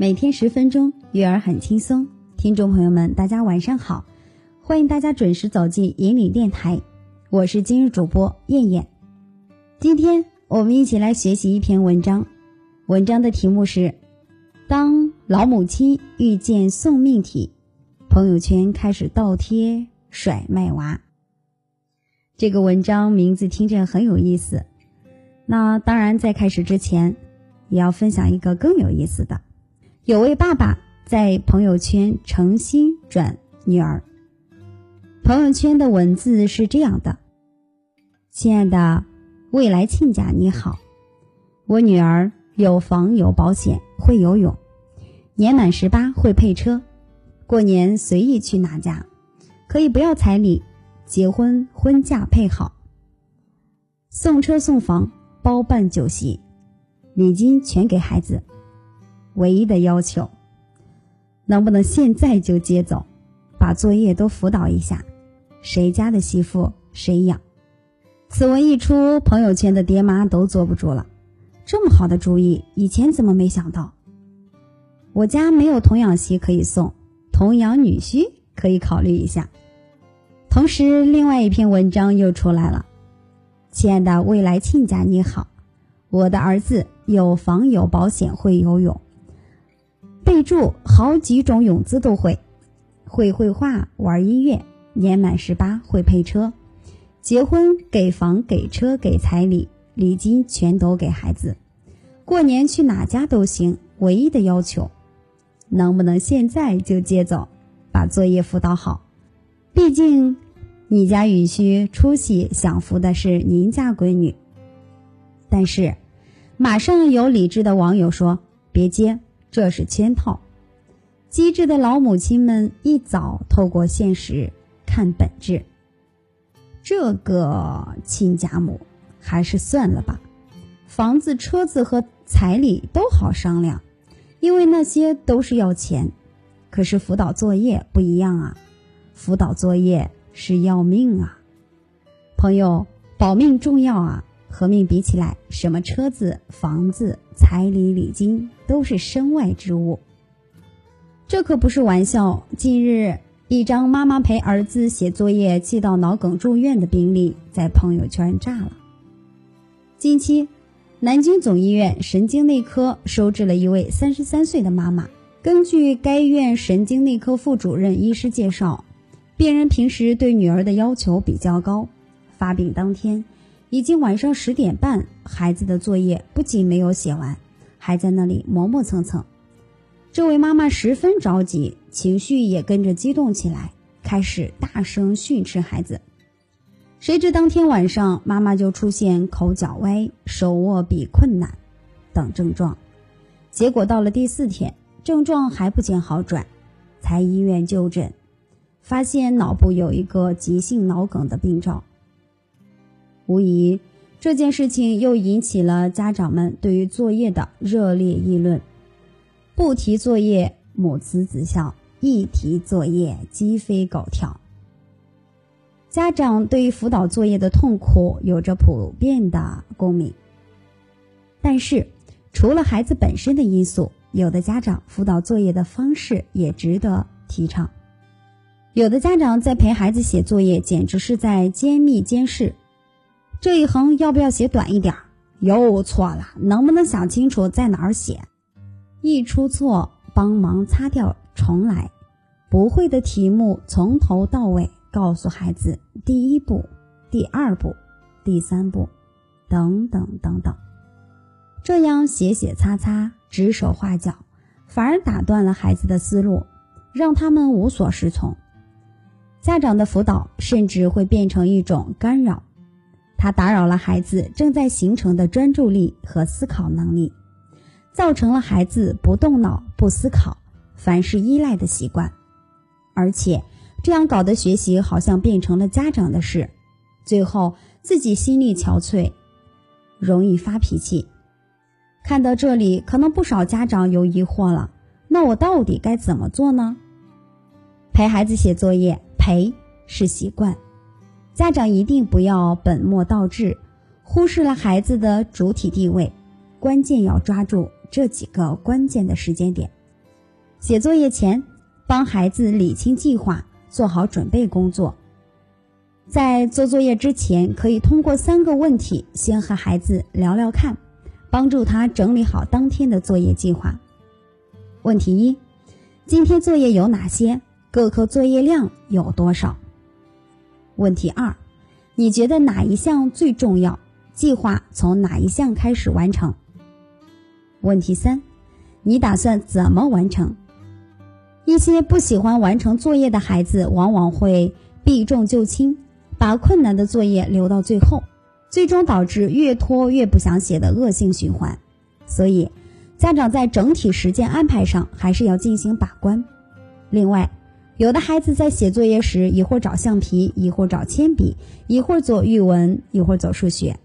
每天十分钟，育儿很轻松。听众朋友们，大家晚上好，欢迎大家准时走进引领电台，我是今日主播燕燕。今天我们一起来学习一篇文章，文章的题目是《当老母亲遇见送命题》，朋友圈开始倒贴甩卖娃。这个文章名字听着很有意思，那当然在开始之前，也要分享一个更有意思的。有位爸爸在朋友圈诚心转女儿。朋友圈的文字是这样的：“亲爱的未来亲家你好，我女儿有房有保险，会游泳，年满十八会配车，过年随意去哪家，可以不要彩礼，结婚婚嫁配好，送车送房包办酒席，礼金全给孩子。”唯一的要求，能不能现在就接走，把作业都辅导一下，谁家的媳妇谁养。此文一出，朋友圈的爹妈都坐不住了。这么好的主意，以前怎么没想到？我家没有童养媳可以送，童养女婿可以考虑一下。同时，另外一篇文章又出来了。亲爱的未来亲家你好，我的儿子有房有保险，会游泳。备注好几种泳姿都会，会绘画，玩音乐，年满十八会配车，结婚给房给车给彩礼，礼金全都给孩子，过年去哪家都行，唯一的要求，能不能现在就接走，把作业辅导好？毕竟你家女婿出息享福的是您家闺女。但是，马上有理智的网友说别接。这是圈套，机智的老母亲们一早透过现实看本质。这个亲家母还是算了吧，房子、车子和彩礼都好商量，因为那些都是要钱。可是辅导作业不一样啊，辅导作业是要命啊，朋友，保命重要啊。和命比起来，什么车子、房子、彩礼、礼金都是身外之物。这可不是玩笑。近日，一张妈妈陪儿子写作业气到脑梗住院的病例在朋友圈炸了。近期，南京总医院神经内科收治了一位三十三岁的妈妈。根据该院神经内科副主任医师介绍，病人平时对女儿的要求比较高，发病当天。已经晚上十点半，孩子的作业不仅没有写完，还在那里磨磨蹭蹭。这位妈妈十分着急，情绪也跟着激动起来，开始大声训斥孩子。谁知当天晚上，妈妈就出现口角歪、手握笔困难等症状。结果到了第四天，症状还不见好转，才医院就诊，发现脑部有一个急性脑梗的病灶。无疑，这件事情又引起了家长们对于作业的热烈议论。不提作业，母慈子孝；一提作业，鸡飞狗跳。家长对于辅导作业的痛苦有着普遍的共鸣。但是，除了孩子本身的因素，有的家长辅导作业的方式也值得提倡。有的家长在陪孩子写作业，简直是在监密监视。这一横要不要写短一点？又错了，能不能想清楚在哪儿写？一出错，帮忙擦掉，重来。不会的题目从头到尾告诉孩子第一步、第二步、第三步，等等等等。这样写写擦擦、指手画脚，反而打断了孩子的思路，让他们无所适从。家长的辅导甚至会变成一种干扰。它打扰了孩子正在形成的专注力和思考能力，造成了孩子不动脑、不思考、凡事依赖的习惯，而且这样搞的学习好像变成了家长的事，最后自己心力憔悴，容易发脾气。看到这里，可能不少家长有疑惑了：那我到底该怎么做呢？陪孩子写作业，陪是习惯。家长一定不要本末倒置，忽视了孩子的主体地位。关键要抓住这几个关键的时间点，写作业前，帮孩子理清计划，做好准备工作。在做作业之前，可以通过三个问题先和孩子聊聊看，帮助他整理好当天的作业计划。问题一：今天作业有哪些？各科作业量有多少？问题二：你觉得哪一项最重要？计划从哪一项开始完成？问题三：你打算怎么完成？一些不喜欢完成作业的孩子，往往会避重就轻。把困难的作业留到最后，最终导致越拖越不想写的恶性循环。所以，家长在整体时间安排上还是要进行把关。另外，有的孩子在写作业时，一会儿找橡皮，一会儿找铅笔，一会儿做语文，一会儿做数学，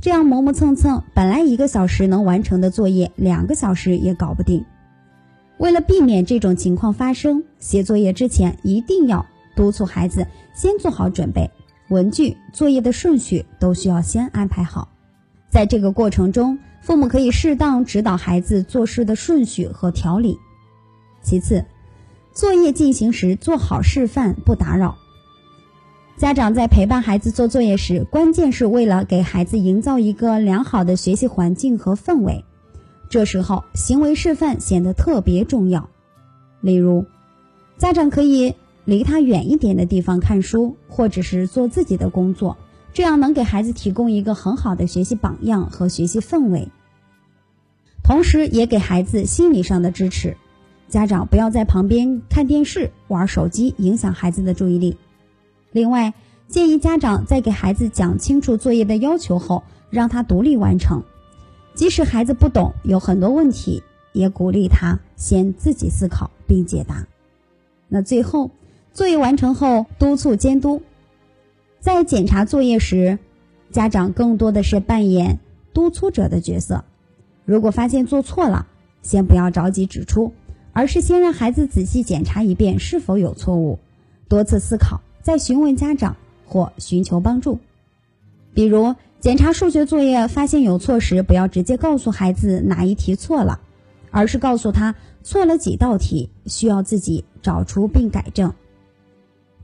这样磨磨蹭蹭，本来一个小时能完成的作业，两个小时也搞不定。为了避免这种情况发生，写作业之前一定要督促孩子先做好准备。文具、作业的顺序都需要先安排好，在这个过程中，父母可以适当指导孩子做事的顺序和条理。其次，作业进行时做好示范，不打扰。家长在陪伴孩子做作业时，关键是为了给孩子营造一个良好的学习环境和氛围。这时候，行为示范显得特别重要。例如，家长可以。离他远一点的地方看书，或者是做自己的工作，这样能给孩子提供一个很好的学习榜样和学习氛围，同时也给孩子心理上的支持。家长不要在旁边看电视、玩手机，影响孩子的注意力。另外，建议家长在给孩子讲清楚作业的要求后，让他独立完成，即使孩子不懂，有很多问题，也鼓励他先自己思考并解答。那最后。作业完成后，督促监督。在检查作业时，家长更多的是扮演督促者的角色。如果发现做错了，先不要着急指出，而是先让孩子仔细检查一遍是否有错误，多次思考，再询问家长或寻求帮助。比如检查数学作业发现有错时，不要直接告诉孩子哪一题错了，而是告诉他错了几道题，需要自己找出并改正。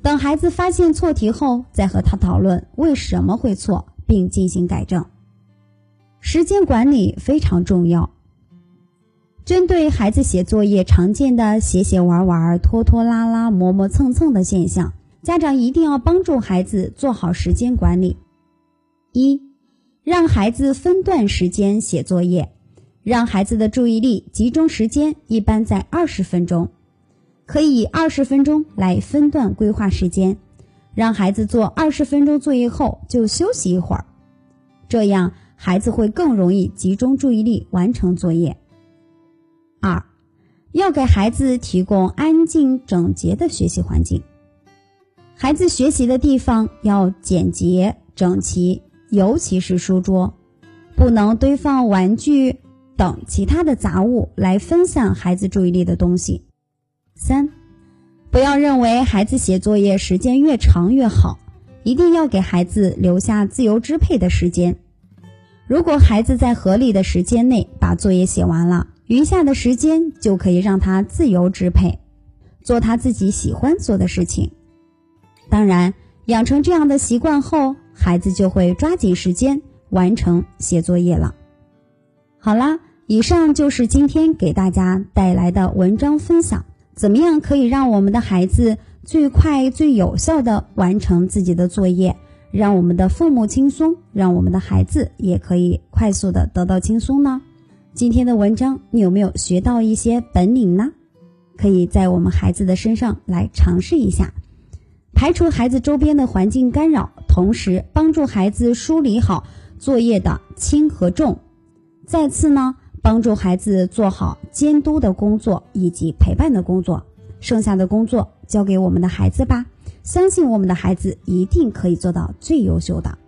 等孩子发现错题后，再和他讨论为什么会错，并进行改正。时间管理非常重要。针对孩子写作业常见的写写玩玩、拖拖拉拉、磨磨蹭蹭的现象，家长一定要帮助孩子做好时间管理。一，让孩子分段时间写作业，让孩子的注意力集中时间一般在二十分钟。可以以二十分钟来分段规划时间，让孩子做二十分钟作业后就休息一会儿，这样孩子会更容易集中注意力完成作业。要给孩子提供安静整洁的学习环境，孩子学习的地方要简洁整齐，尤其是书桌，不能堆放玩具等其他的杂物来分散孩子注意力的东西。三，不要认为孩子写作业时间越长越好，一定要给孩子留下自由支配的时间。如果孩子在合理的时间内把作业写完了，余下的时间就可以让他自由支配，做他自己喜欢做的事情。当然，养成这样的习惯后，孩子就会抓紧时间完成写作业了。好啦，以上就是今天给大家带来的文章分享。怎么样可以让我们的孩子最快、最有效的完成自己的作业，让我们的父母轻松，让我们的孩子也可以快速的得到轻松呢？今天的文章你有没有学到一些本领呢？可以在我们孩子的身上来尝试一下，排除孩子周边的环境干扰，同时帮助孩子梳理好作业的轻和重。再次呢？帮助孩子做好监督的工作以及陪伴的工作，剩下的工作交给我们的孩子吧。相信我们的孩子一定可以做到最优秀的。